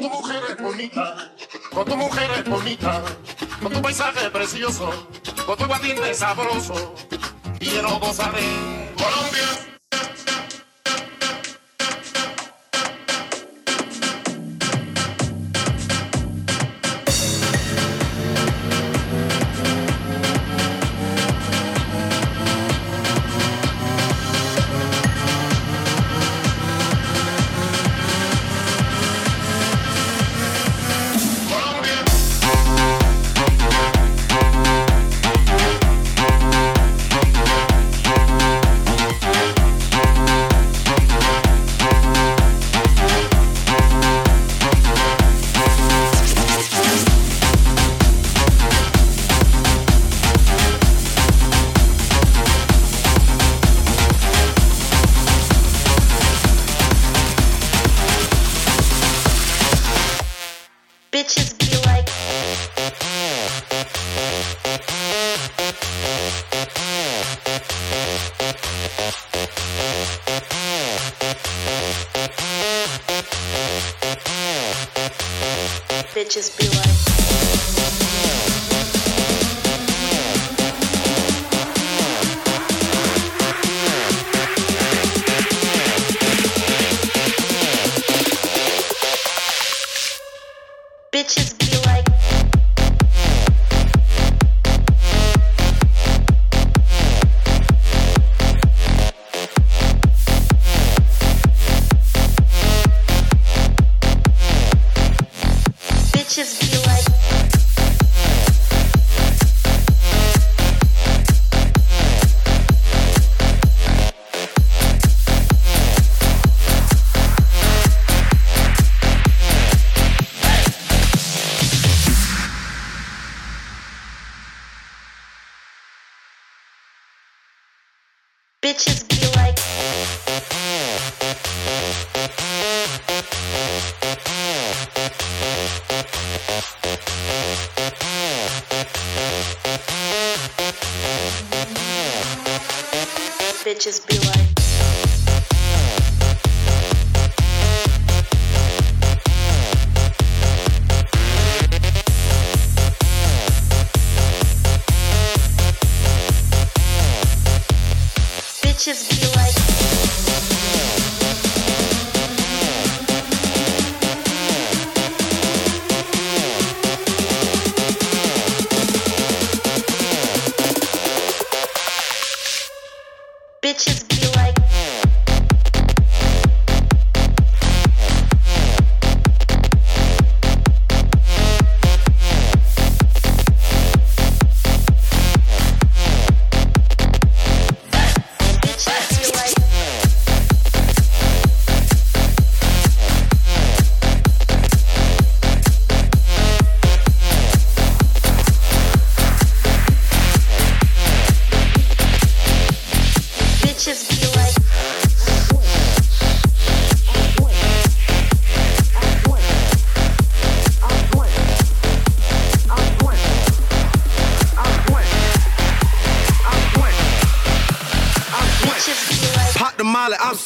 tu mujer es bonita, con tu mujer es bonita, con tu paisaje precioso, con tu guatinte sabroso, quiero gozar de Colombia.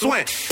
swing.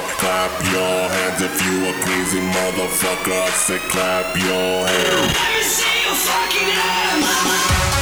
fuck. Clap your hands if you a crazy motherfucker. I said clap your hands. Let me see you fucking hands.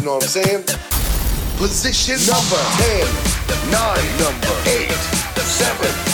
You know what I'm saying? Position number 10, 9, number 8, 7,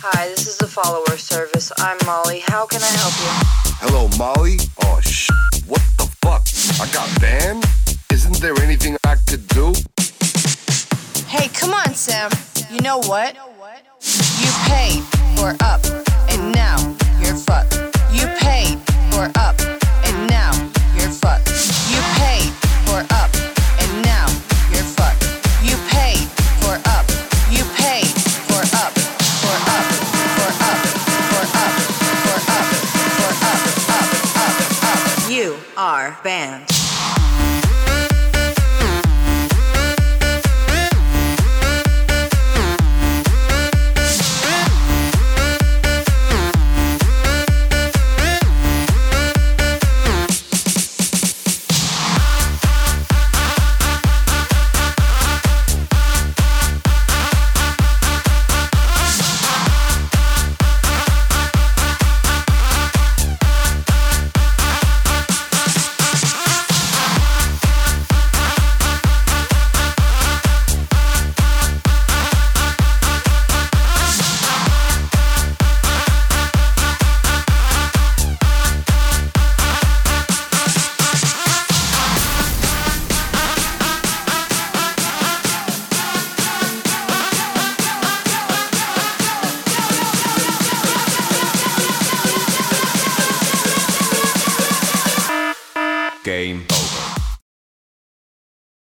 Hi, this is the follower service. I'm Molly. How can I help you? Hello, Molly? Oh, sh! What the fuck? I got banned? Isn't there anything I could do? Hey, come on, Sam. You know what? You paid for up, and now you're fucked. You paid for up,